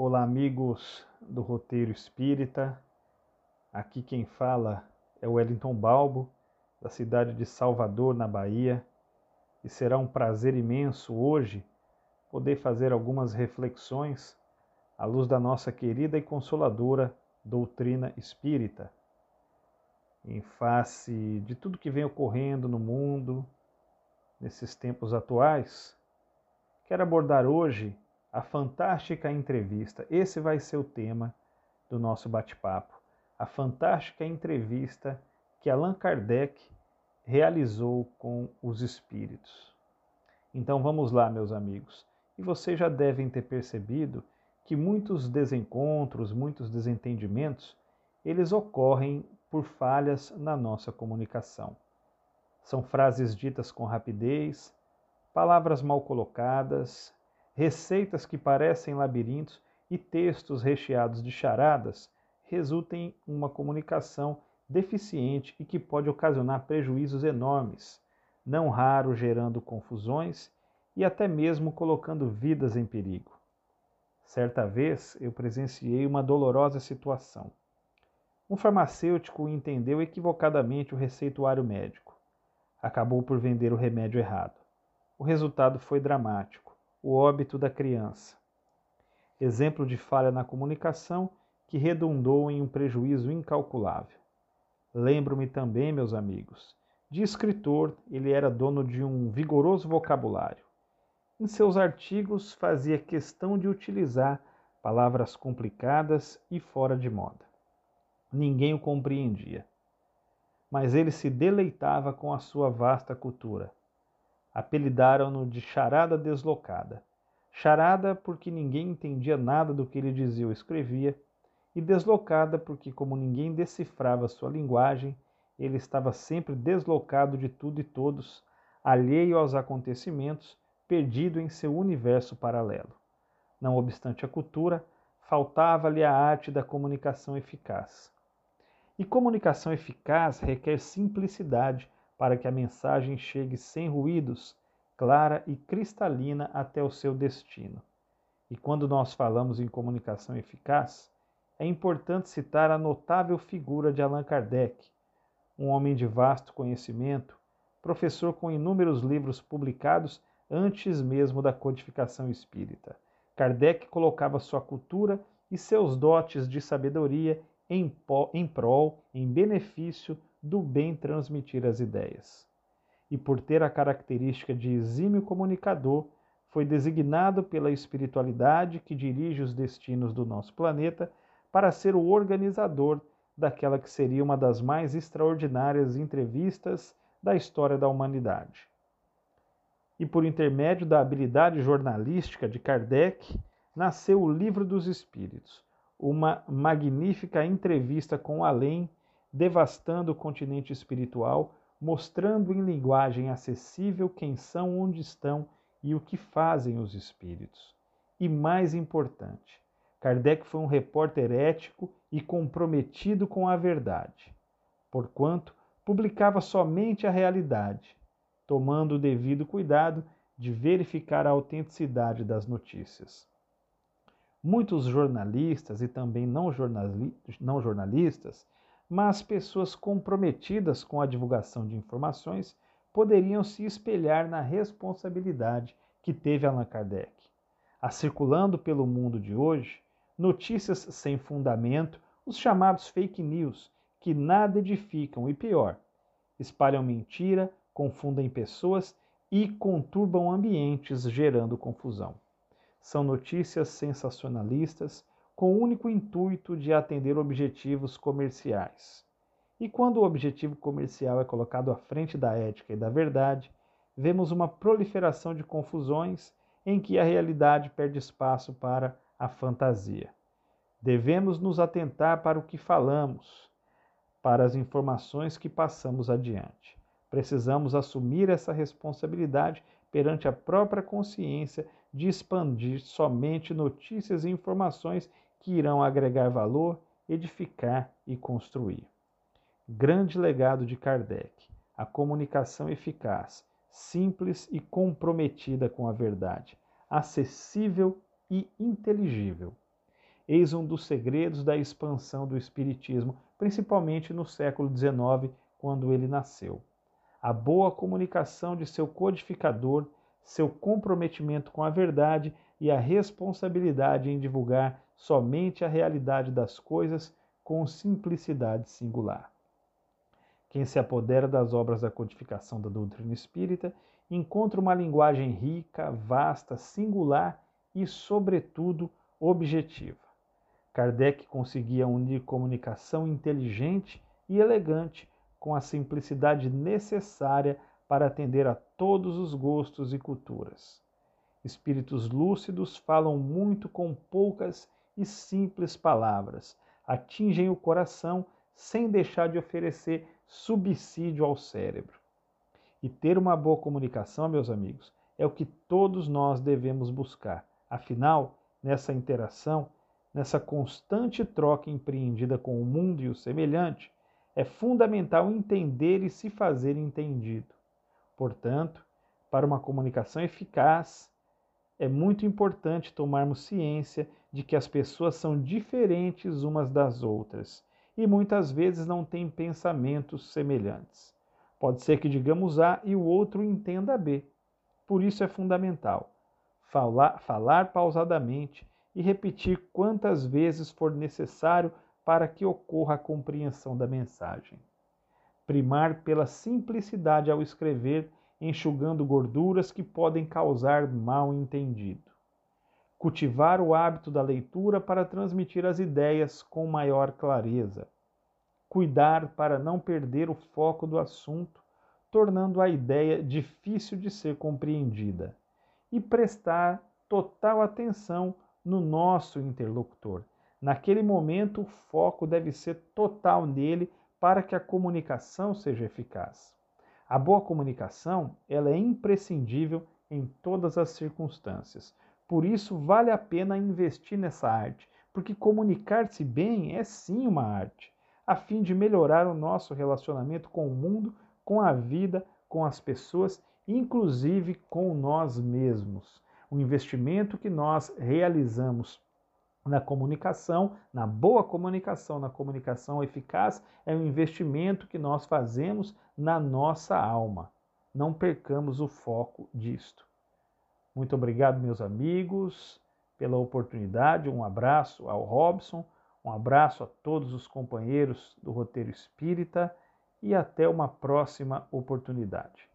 Olá, amigos do Roteiro Espírita. Aqui quem fala é Wellington Balbo, da cidade de Salvador, na Bahia. E será um prazer imenso hoje poder fazer algumas reflexões à luz da nossa querida e consoladora doutrina espírita. Em face de tudo que vem ocorrendo no mundo nesses tempos atuais, quero abordar hoje a fantástica entrevista. Esse vai ser o tema do nosso bate-papo. A fantástica entrevista que Allan Kardec realizou com os espíritos. Então vamos lá, meus amigos. E vocês já devem ter percebido que muitos desencontros, muitos desentendimentos, eles ocorrem por falhas na nossa comunicação. São frases ditas com rapidez, palavras mal colocadas, receitas que parecem labirintos e textos recheados de charadas resultam em uma comunicação deficiente e que pode ocasionar prejuízos enormes, não raro gerando confusões e até mesmo colocando vidas em perigo. Certa vez eu presenciei uma dolorosa situação. Um farmacêutico entendeu equivocadamente o receituário médico. Acabou por vender o remédio errado. O resultado foi dramático o óbito da criança. Exemplo de falha na comunicação que redundou em um prejuízo incalculável. Lembro-me também, meus amigos, de escritor, ele era dono de um vigoroso vocabulário. Em seus artigos fazia questão de utilizar palavras complicadas e fora de moda. Ninguém o compreendia. Mas ele se deleitava com a sua vasta cultura Apelidaram-no de Charada Deslocada. Charada porque ninguém entendia nada do que ele dizia ou escrevia, e deslocada porque, como ninguém decifrava sua linguagem, ele estava sempre deslocado de tudo e todos, alheio aos acontecimentos, perdido em seu universo paralelo. Não obstante a cultura, faltava-lhe a arte da comunicação eficaz. E comunicação eficaz requer simplicidade para que a mensagem chegue sem ruídos, clara e cristalina até o seu destino. E quando nós falamos em comunicação eficaz, é importante citar a notável figura de Allan Kardec, um homem de vasto conhecimento, professor com inúmeros livros publicados antes mesmo da codificação espírita. Kardec colocava sua cultura e seus dotes de sabedoria em, em prol, em benefício do bem transmitir as ideias. E por ter a característica de exímio comunicador, foi designado pela espiritualidade que dirige os destinos do nosso planeta para ser o organizador daquela que seria uma das mais extraordinárias entrevistas da história da humanidade. E por intermédio da habilidade jornalística de Kardec, nasceu o Livro dos Espíritos, uma magnífica entrevista com o além devastando o continente espiritual, mostrando em linguagem acessível quem são, onde estão e o que fazem os espíritos. E mais importante, Kardec foi um repórter ético e comprometido com a verdade, porquanto publicava somente a realidade, tomando o devido cuidado de verificar a autenticidade das notícias. Muitos jornalistas e também não, jornali não jornalistas mas pessoas comprometidas com a divulgação de informações poderiam se espelhar na responsabilidade que teve Allan Kardec. A circulando pelo mundo de hoje, notícias sem fundamento, os chamados fake news, que nada edificam e pior, espalham mentira, confundem pessoas e conturbam ambientes, gerando confusão. São notícias sensacionalistas, com o único intuito de atender objetivos comerciais. E quando o objetivo comercial é colocado à frente da ética e da verdade, vemos uma proliferação de confusões em que a realidade perde espaço para a fantasia. Devemos nos atentar para o que falamos, para as informações que passamos adiante. Precisamos assumir essa responsabilidade perante a própria consciência de expandir somente notícias e informações que irão agregar valor, edificar e construir. Grande legado de Kardec: a comunicação eficaz, simples e comprometida com a verdade, acessível e inteligível. eis um dos segredos da expansão do Espiritismo, principalmente no século XIX, quando ele nasceu. A boa comunicação de seu codificador, seu comprometimento com a verdade e a responsabilidade em divulgar somente a realidade das coisas com simplicidade singular. Quem se apodera das obras da codificação da doutrina espírita encontra uma linguagem rica, vasta, singular e, sobretudo, objetiva. Kardec conseguia unir comunicação inteligente e elegante com a simplicidade necessária para atender a todos os gostos e culturas. Espíritos lúcidos falam muito com poucas e simples palavras, atingem o coração sem deixar de oferecer subsídio ao cérebro. E ter uma boa comunicação, meus amigos, é o que todos nós devemos buscar. Afinal, nessa interação, nessa constante troca empreendida com o mundo e o semelhante, é fundamental entender e se fazer entendido. Portanto, para uma comunicação eficaz, é muito importante tomarmos ciência de que as pessoas são diferentes umas das outras e muitas vezes não têm pensamentos semelhantes. Pode ser que digamos A e o outro entenda B. Por isso é fundamental falar, falar pausadamente e repetir quantas vezes for necessário para que ocorra a compreensão da mensagem. Primar pela simplicidade ao escrever, enxugando gorduras que podem causar mal entendido. Cultivar o hábito da leitura para transmitir as ideias com maior clareza cuidar para não perder o foco do assunto, tornando a ideia difícil de ser compreendida, e prestar total atenção no nosso interlocutor. Naquele momento, o foco deve ser total nele para que a comunicação seja eficaz. A boa comunicação, ela é imprescindível em todas as circunstâncias. Por isso vale a pena investir nessa arte, porque comunicar-se bem é sim uma arte a fim de melhorar o nosso relacionamento com o mundo, com a vida, com as pessoas, inclusive com nós mesmos. O investimento que nós realizamos na comunicação, na boa comunicação, na comunicação eficaz, é um investimento que nós fazemos na nossa alma. Não percamos o foco disto. Muito obrigado, meus amigos, pela oportunidade. Um abraço ao Robson um abraço a todos os companheiros do Roteiro Espírita e até uma próxima oportunidade.